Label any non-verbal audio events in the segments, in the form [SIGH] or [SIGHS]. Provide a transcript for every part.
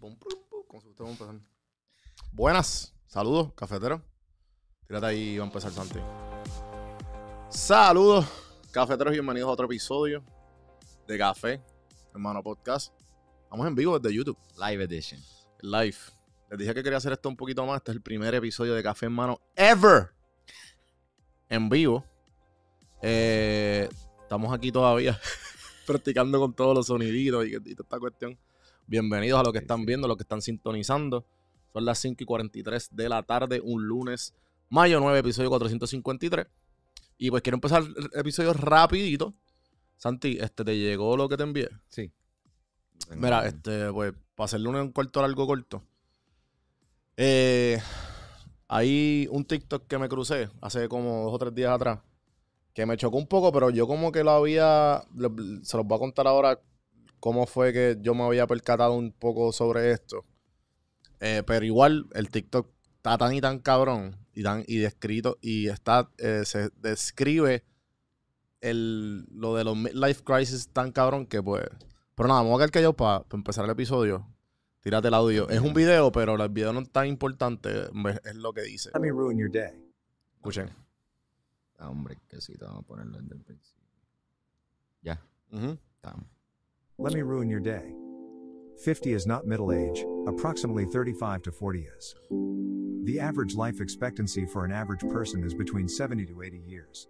pum, pum, pum, como si usted. Buenas, saludos, cafetero. Tírate ahí y va a empezar Santi. Saludos, cafeteros, bienvenidos a otro episodio de Café, hermano podcast. Estamos en vivo desde YouTube, Live Edition. live. Les dije que quería hacer esto un poquito más. Este es el primer episodio de Café, hermano, ever. En vivo. Eh, estamos aquí todavía [LAUGHS] practicando con todos los soniditos y, y toda esta cuestión. Bienvenidos a los que están viendo, los que están sintonizando. Son las 5 y 43 de la tarde, un lunes, mayo 9, episodio 453. Y pues quiero empezar el episodio rapidito. Santi, este, ¿te llegó lo que te envié? Sí. Mira, este, pues, para hacerle un corto largo corto. Eh, hay un TikTok que me crucé hace como dos o tres días atrás. Que me chocó un poco, pero yo como que lo había. Se los voy a contar ahora cómo fue que yo me había percatado un poco sobre esto. Eh, pero igual, el TikTok está tan y tan cabrón y tan y descrito y está eh, se describe el, lo de los midlife crisis tan cabrón que pues pero nada, vamos a quedar callados para empezar el episodio. Tírate el audio. Es un video, pero el video no es tan importante. es- Es lo que dice. Let me ruin your day. Escuchen. Ah, hombre, que sí, te vamos a ponerlo desde el principio. Ya, estamos. Let me ruin your day. 50 is not middle age, approximately 35 to 40 is. The average life expectancy for an average person is between 70 to 80 years.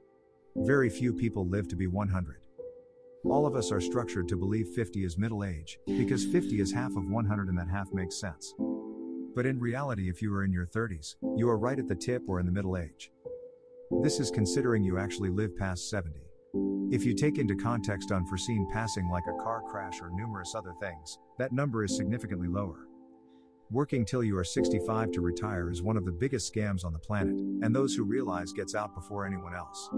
Very few people live to be 100. All of us are structured to believe 50 is middle age, because 50 is half of 100 and that half makes sense. But in reality, if you are in your 30s, you are right at the tip or in the middle age. This is considering you actually live past 70. If you take into context unforeseen passing like a car crash or numerous other things, that number is significantly lower. Working till you are 65 to retire is one of the biggest scams on the planet, and those who realize gets out before anyone else.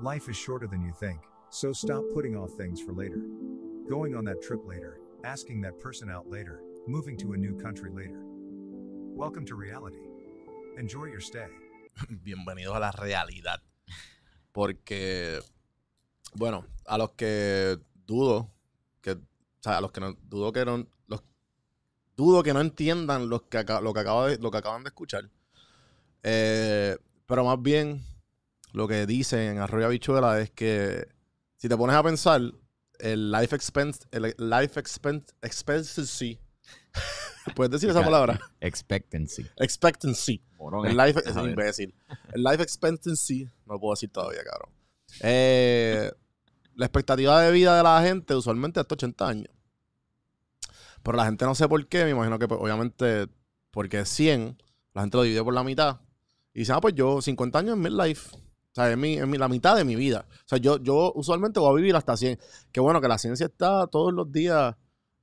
Life is shorter than you think, so stop putting off things for later. Going on that trip later, asking that person out later, moving to a new country later. Welcome to reality. Enjoy your stay. [LAUGHS] Bienvenidos a la realidad. Porque, bueno, a los que dudo, que, o sea, a los que no, dudo que no, los, dudo que no entiendan los que aca- lo, que acaba de- lo que acaban de escuchar. Eh, pero más bien, lo que dicen en Arroyo Habichuela es que si te pones a pensar, el life expense, el life expense, expectancy, ¿puedes decir esa palabra? Expectancy. Expectancy. Morón, El life, es imbécil. El life expectancy, no lo puedo decir todavía, cabrón. Eh, la expectativa de vida de la gente usualmente es hasta 80 años. Pero la gente no sé por qué, me imagino que pues, obviamente porque es 100, la gente lo divide por la mitad. Y dice, ah, pues yo 50 años es midlife. O sea, es, mi, es mi- la mitad de mi vida. O sea, yo, yo usualmente voy a vivir hasta 100. Qué bueno que la ciencia está todos los días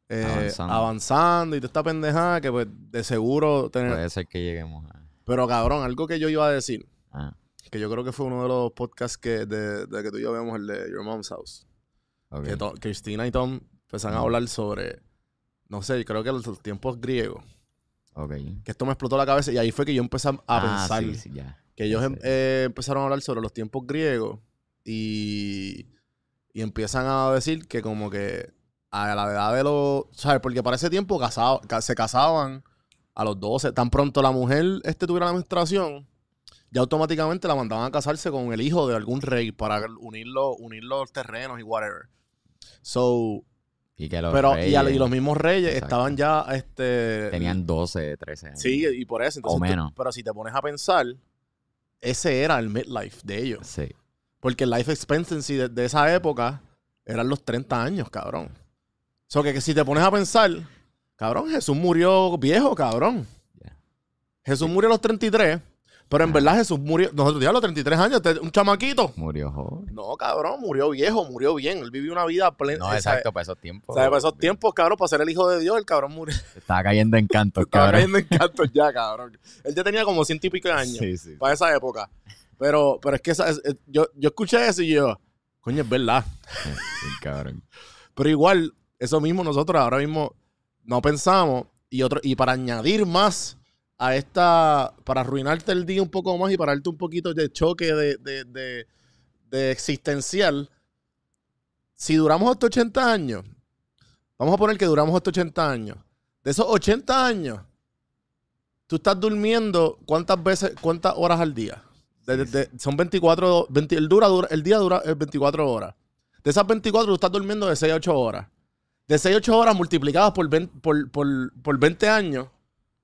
eh, Avanzando. avanzando. y toda esta pendejada que pues de seguro tener... Puede ser que lleguemos a. Pero cabrón, algo que yo iba a decir, Ah, que yo creo que fue uno de los podcasts que, de, de que tú y yo vemos, el de Your Mom's House. ok. Que to- Cristina y Tom empezaron a hablar sobre, no sé, creo que los, tiempos griegos. Ok. Que esto me explotó la cabeza y ahí fue que yo empecé a Ah, pensar. Sí, sí, ya. Que ellos em- eh, empezaron a hablar sobre los tiempos griegos y, y empiezan a decir que como que a la edad de los... ¿Sabes? Porque para ese tiempo casado, ca- se casaban a los 12. Tan pronto la mujer este, tuviera la menstruación, ya automáticamente la mandaban a casarse con el hijo de algún rey para unir los, unir los terrenos y whatever. So, Y que los pero y, a- y reyes los mismos reyes Exacto. estaban ya este tenían 12, 13 años. Sí, y por eso. Entonces, O tú- menos. pero si te pones a pensar, ese era el midlife de ellos. Sí. Porque el life expectancy de, de esa época eran los 30 años, cabrón. O sea, que, que si te pones a pensar, cabrón, Jesús murió viejo, cabrón. Jesús murió a los 33, pero en verdad Jesús murió, nosotros ya a los 33 años, te- un chamaquito. Murió joven. No, cabrón, murió viejo, murió bien. Él vivió una vida plena. No, sea, exacto, para esos tiempos. O sea, para esos tiempos, cabrón, para ser el hijo de Dios, el cabrón murió. [LAUGHS] Estaba cayendo en canto, Estaba cabrón. cayendo en cantos ya, cabrón. Él ya tenía como ciento y pico de años. Sí, sí. para esa época. Pero, pero es que esa- es- es- yo, yo escuché eso y yo, coño, es verdad. Sí, cabrón. [LAUGHS] Pero igual, eso mismo nosotros ahora mismo no pensamos. Y otro, y para añadir más a esta, para arruinarte el día un poco más y para darte un poquito de choque de, de, de- de existencial, si duramos hasta 80 años, vamos a poner que duramos hasta 80 años, De esos 80 años, tú estás durmiendo cuántas veces, cuántas horas al día. Son 24, 20 el, dura, dura- el día dura eh, 24 horas. De esas 24, tú estás durmiendo de 6 a 8 horas. De 6 a 8 horas multiplicadas por 20, por, por, por 20 años,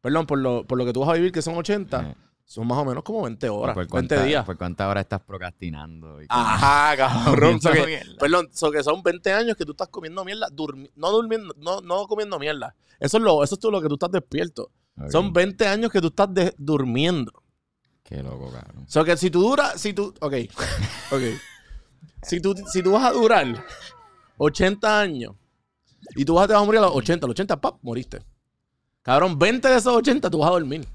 perdón, por lo, por lo que tú vas a vivir, que son 80, Eh, son más o menos como 20 horas, ¿Por 20 cuánta- días. ¿Por cuántas horas estás procrastinando? y Ajá, [LAUGHS] cabrón. So que- perdón, so que son 20 años que tú estás comiendo mierda, durmi- no durmiendo, no, no comiendo mierda. Eso es lo, eso es todo lo que tú estás despierto. Ok, Son 20 años que tú estás de- durmiendo. Qué loco, cabrón. O sea que si tú duras, si tú, ok, ok. Si tú, si tú vas a durar 80 años y tú vas a, te vas a morir a los 80, a los 80, ¡pap! moriste. Cabrón, 20 de esos 80 tú vas a dormir.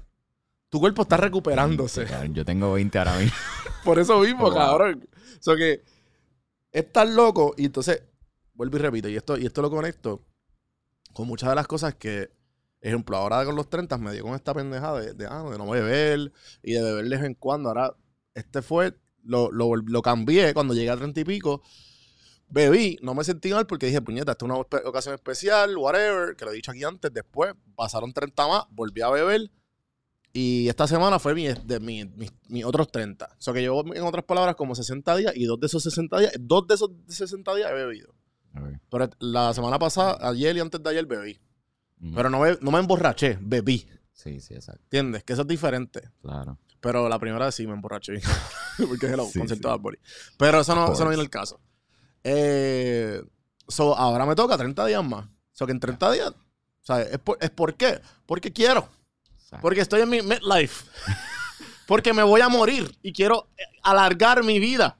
Tu cuerpo está recuperándose. Cabrón, Yo tengo 20 ahora mismo. [LAUGHS] Por eso mismo, cabrón. O sea que es tan loco. Y entonces, vuelvo y repito, y esto, y esto lo conecto con muchas de las cosas que, ejemplo, ahora con los 30 me dio con esta pendejada de, de, ah, de no beber y de beber de vez en cuando. Ahora, este fue, lo, lo, lo cambié cuando llegué a 30 y pico. Bebí, no me sentí mal porque dije, puñeta, esta es una ocasión especial, whatever, que lo he dicho aquí antes. Después pasaron 30 más, volví a beber. Y esta semana fue mi, de mi, mis- mis otros 30. O sea que llevo, en otras palabras, como 60 días. Y dos de esos 60 días, dos de esos 60 días he bebido. Ok. Pero la semana pasada, ayer y antes de ayer bebí. Ujú. Pero no, be- no me emborraché, bebí. Sí, sí, exacto. ¿Entiendes? Que eso es diferente. Claro. Pero la primera vez sí me emborraché. [LAUGHS] Porque es el Sí, concierto sí. de Bunny. Pero eso no, eso no viene el caso. Eh, so, ahora me toca 30 días más. O sea que en 30 días, ¿sabes? ¿Es por, ¿Es por qué? Porque quiero. Exacto. Porque estoy en mi midlife. [LAUGHS] Porque me voy a morir y quiero eh, alargar mi vida.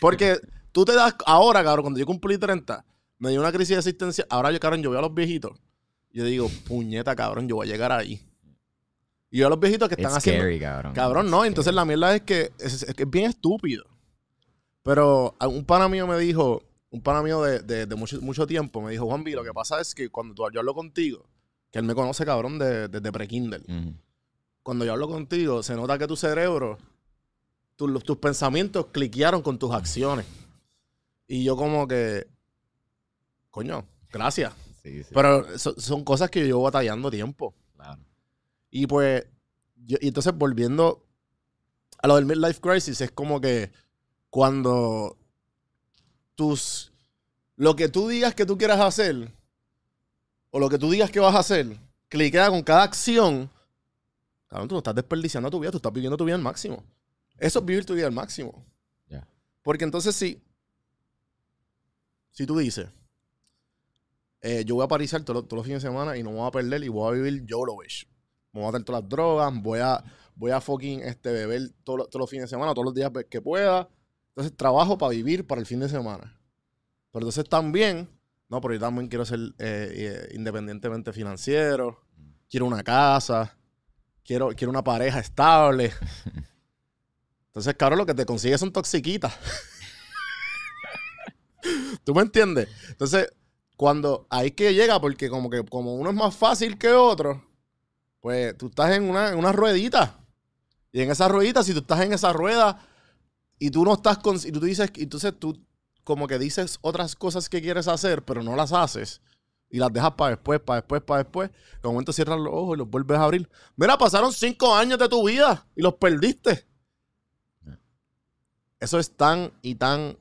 Porque tú te das ahora, cabrón, cuando yo cumplí 30, me dio una crisis de existencia. Ahora yo, cabrón, yo veo a los viejitos. Yo digo, puñeta, cabrón, yo voy a llegar ahí. Y yo a los viejitos que están It's haciendo. scary, cabrón. Cabrón, It's no. scary. Entonces la mierda es que es, es que es bien estúpido. Pero un pana mío me dijo, un pana mío de, de- de mucho, mucho tiempo, me dijo, Juan B, lo que pasa es que cuando tú, yo hablo contigo, que él me conoce, cabrón, de- desde pre-Kindle. Ujú. Cuando yo hablo contigo, se nota que tu cerebro, tu- los- tus pensamientos cliquearon con tus acciones. Y yo como que, coño, gracias. Sí, sí. Pero so- son cosas que yo llevo batallando tiempo. Claro. Y pues, yo- y entonces volviendo a lo del midlife crisis, es como que cuando tus, lo que tú digas que tú quieras hacer, o lo que tú digas que vas a hacer, cliquea con cada acción, cabrón, tú no estás desperdiciando tu vida, tú estás viviendo tu vida al máximo. Eso es vivir tu vida al máximo. Porque entonces si, si tú dices, eh, yo voy a parizar todos los, todos los fines de semana y no me voy a perder y voy a vivir YOLO-ish. Me voy a meter todas las drogas, voy a, voy a fucking este, beber todos todos los fines de semana, todos los días que pueda. Entonces trabajo para vivir para el fin de semana. Pero entonces también, no, pero yo también quiero ser eh, eh, independientemente financiero, quiero una casa, quiero, quiero una pareja estable. [LAUGHS] Entonces, cabrón, lo que te consigues son toxiquitas. [LAUGHS] ¿Tú me entiendes? Entonces, cuando ahí que llega, porque como que como uno es más fácil que otro, pues tú estás en una, en una ruedita. Y en esa ruedita, si tú estás en esa rueda y tú no estás con. Y tú dices. y Entonces tú como que dices otras cosas que quieres hacer, pero no las haces. Y las dejas para después, para después, para después. De momento cierras los ojos y los vuelves a abrir. Mira, pasaron cinco años de tu vida y los perdiste. Eso es tan y tan.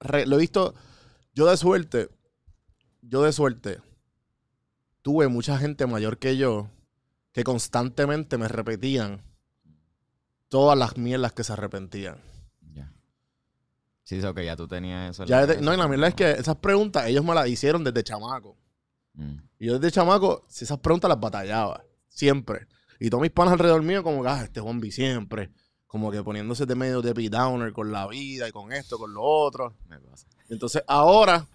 re- lo he visto. Yo de suerte. Yo de suerte. Tuve mucha gente mayor que yo que constantemente me repetían todas las mierdas que se arrepentían. Ya. Sí, eso que ya tú tenías eso. Ya desde- no, y la mierda es que esas preguntas ellos me las hicieron desde chamaco. Mm. Y yo desde chamaco, si esas preguntas las batallaba. Siempre. Y todos mis panas alrededor mío, como que, ah, este Juanvi siempre. Como que poniéndose de medio de downer con la vida y con esto, con lo otro. Me pasa. Entonces ahora.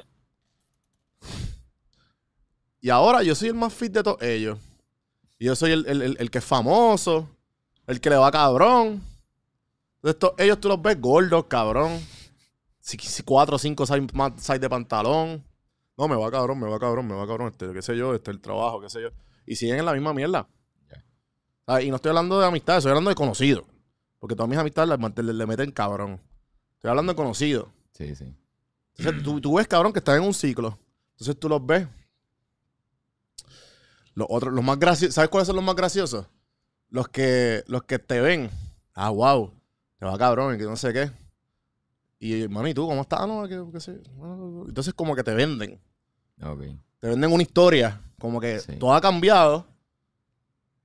Y ahora yo soy el más fit de todos ellos. Yo soy el, el- el- el que es famoso. El que le va cabrón. Entonces, to- ellos tú los ves gordos, cabrón. Si, si cuatro o cinco size, de pantalón. No, me va cabrón, me va cabrón, me va cabrón. Este, qué sé yo, este, el trabajo, qué sé yo. Y siguen en la misma mierda. Y no estoy hablando de amistades, estoy hablando de conocidos. Porque todas mis amistades le meten cabrón. Estoy hablando de conocidos. Sí, sí. Entonces tú, tú ves, cabrón, que están en un ciclo. Entonces tú los ves. Los otros, los más graciosos, ¿sabes cuáles son los más graciosos? Los que, los que te ven. Ah, wow. Te va cabrón, que no sé qué. Y, mano, ¿y tú cómo estás? No, que. Bueno, Entonces, como que te venden. Te venden una historia. Como que Sí. todo ha cambiado.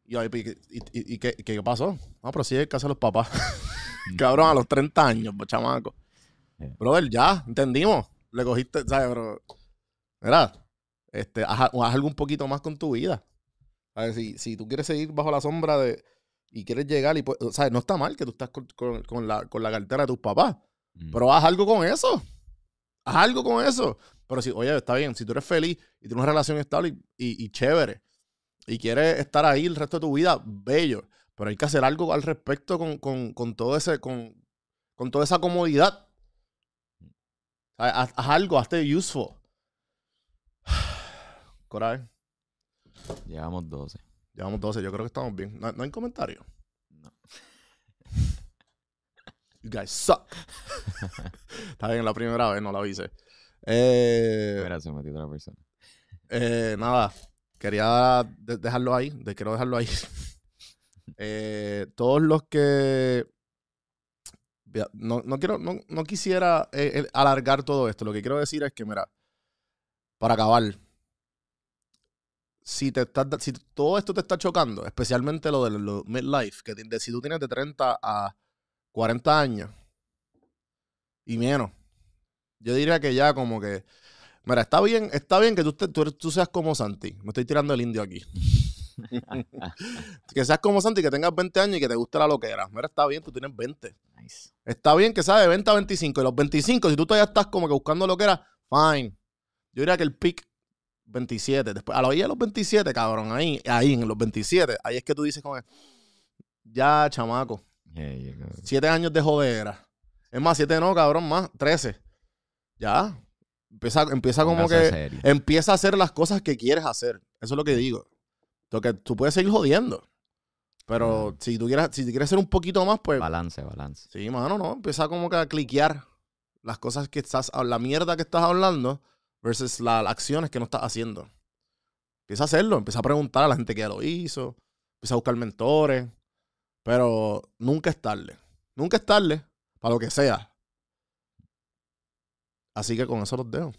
Y, ay, y, y- y ¿qué, qué pasó? Ah, pero sí que hacen los papás. [LAUGHS] cabrón, a los 30 años, pues, chamaco. Sí. Brother, ya, entendimos. Le cogiste, ¿sabes? Pero, mira, este, haz, haz algo un poquito más con tu vida. A ver, si, si tú quieres seguir bajo la sombra de y quieres llegar y pues, ¿sabes? No está mal que tú estás con, con- con la, con la cartera de tus papás, Mm. pero haz algo con eso. Haz algo con eso. Pero si, oye, está bien, si tú eres feliz y tienes una relación estable y, y- y chévere y quieres estar ahí el resto de tu vida, bello. Pero hay que hacer algo al respecto con, con- con todo ese, con, con toda esa comodidad. Haz, haz algo, hazte useful. [SIGHS] Coraje. Llevamos 12. Llevamos 12, yo creo que estamos bien. No, no hay comentario. No. [LAUGHS] You guys suck. [LAUGHS] Está bien, la primera vez no la avisé. Eh, Espera, se metió otra persona. eh, nada, quería de- dejarlo ahí, de, quiero dejarlo ahí. [LAUGHS] Eh, todos los que... No, no quiero, no, no quisiera eh, alargar todo esto. Lo que quiero decir es que, mira, para acabar, si te estás, si todo esto te está chocando, especialmente lo de lo midlife, que de- si tú tienes de 30 a 40 años y menos, yo diría que ya como que, mira, está bien, está bien que tú, te- tú, tú seas como Santi. Me estoy tirando el indio aquí. [LAUGHS] que seas como Santi, que tengas 20 años y que te guste la loquera. Mira, está bien, tú tienes 20. Nice. Está bien que sea de 20 a 25. Y los 25, si tú todavía estás como que buscando lo que era, fine. Yo diría que el pick 27. Después, a la orilla de los 27, cabrón, ahí, ahí, en los 27, ahí es que tú dices como que, ya, chamaco, Yeah. 7 años de jodera. Es más, 7 no, cabrón, más, 13. Ya. Empieza, empieza como que, serio. empieza a hacer las cosas que quieres hacer. Eso es lo que digo. Porque tú puedes seguir jodiendo. Pero si tú quieres, si quieres ser un poquito más, pues Balance, balance. Sí, mano, no. Empieza como que a cliquear las cosas que estás, la mierda que estás hablando versus la- las acciones que no estás haciendo. Empieza a hacerlo, empieza a preguntar a la gente que ya lo hizo, empieza a buscar mentores, pero nunca es tarde. Nunca es tarde para lo que sea. Así que con eso los dejo.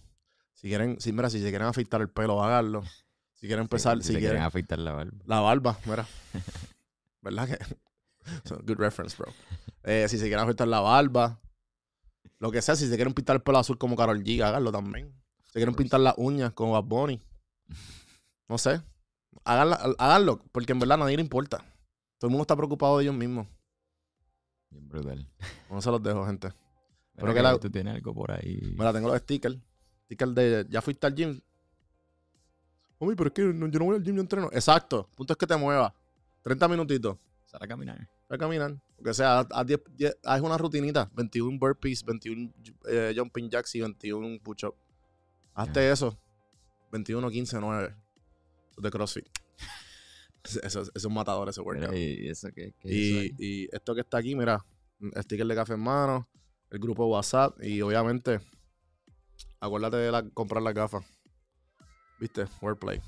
Si quieren, si, mira, si se quieren afeitar el pelo, háganlo. Si quieren empezar, si, quieren, quieren afeitar la barba. la barba, mira. [LAUGHS] ¿Verdad que? [LAUGHS] So, good reference, bro. Eh, si se quieren afeitar la barba, lo que sea, si se quieren pintar el pelo azul como Carol G, háganlo también. Si quieren pintar las uñas como Bad Bunny, no sé. Háganla- háganlo, porque en verdad a nadie le importa. Todo el mundo está preocupado de ellos mismos. Bien brutal. No se los dejo, gente. Pero que la- tú tienes algo por ahí. Mira, tengo los stickers. Stickers de ya fuiste al gym. Uy, pero es que no- yo no voy al gym, yo entreno. Exacto. Punto es que te muevas. 30 minutitos. Sal a caminar. a caminar. Porque sea, haz, haz 10 10 haz una rutinita. 21 burpees, 21 eh, jumping jacks y 21 push-up. Hazte eso. 21, 15, 9. Eso es de CrossFit. [LAUGHS] Eso, es un matador ese Mira, workout. ¿y eso esto que está aquí, mira, sticker de café en mano, el grupo WhatsApp y obviamente, acuérdate de la- comprar las gafas. ¿Viste? Wordplay.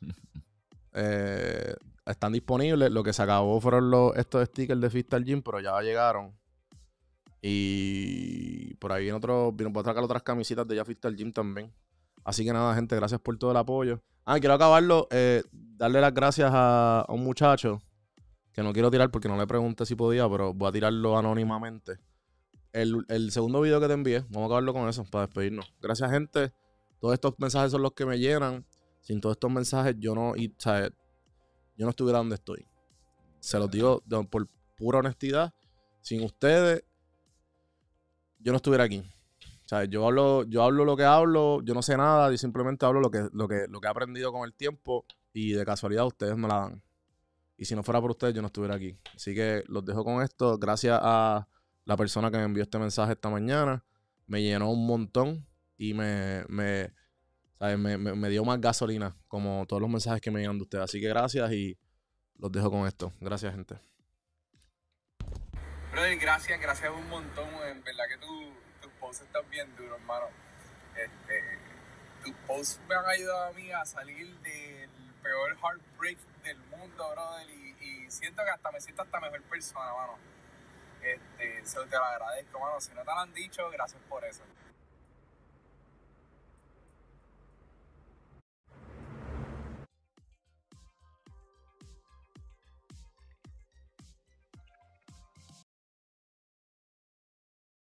[LAUGHS] Eh, están disponibles. Lo que se acabó fueron los, estos stickers de Fistal Gym, pero ya llegaron. Y por ahí viene otro, voy a sacar otras camisitas de ya Fistal Gym también. Así que nada, gente, gracias por todo el apoyo. Ah, quiero acabarlo, eh, darle las gracias a, un muchacho que no quiero tirar porque no le pregunté si podía, pero voy a tirarlo anónimamente. El, el segundo video que te envié, vamos a acabarlo con eso para despedirnos. Gracias, gente. Todos estos mensajes son los que me llenan. Sin todos estos mensajes, yo no, y, yo no estuviera donde estoy. Se los digo por pura honestidad. Sin ustedes, yo no estuviera aquí. O sea, yo hablo, yo hablo lo que hablo, yo no sé nada, yo simplemente hablo lo que, lo que, lo que he aprendido con el tiempo y de casualidad ustedes me la dan. Y si no fuera por ustedes, yo no estuviera aquí. Así que los dejo con esto. Gracias a la persona que me envió este mensaje esta mañana. Me llenó un montón y me, me, ¿sabes? me, me- me dio más gasolina, como todos los mensajes que me llegan de ustedes. Así que gracias y los dejo con esto. Gracias, gente. Brother, gracias, gracias un montón. En verdad que tu, tus posts están bien duros, hermano. Este, tus posts me han ayudado a mí a salir del peor heartbreak del mundo, brother. Y, siento que hasta me siento hasta mejor persona, mano. Este, se te lo agradezco, mano. Si no te lo han dicho, gracias por eso.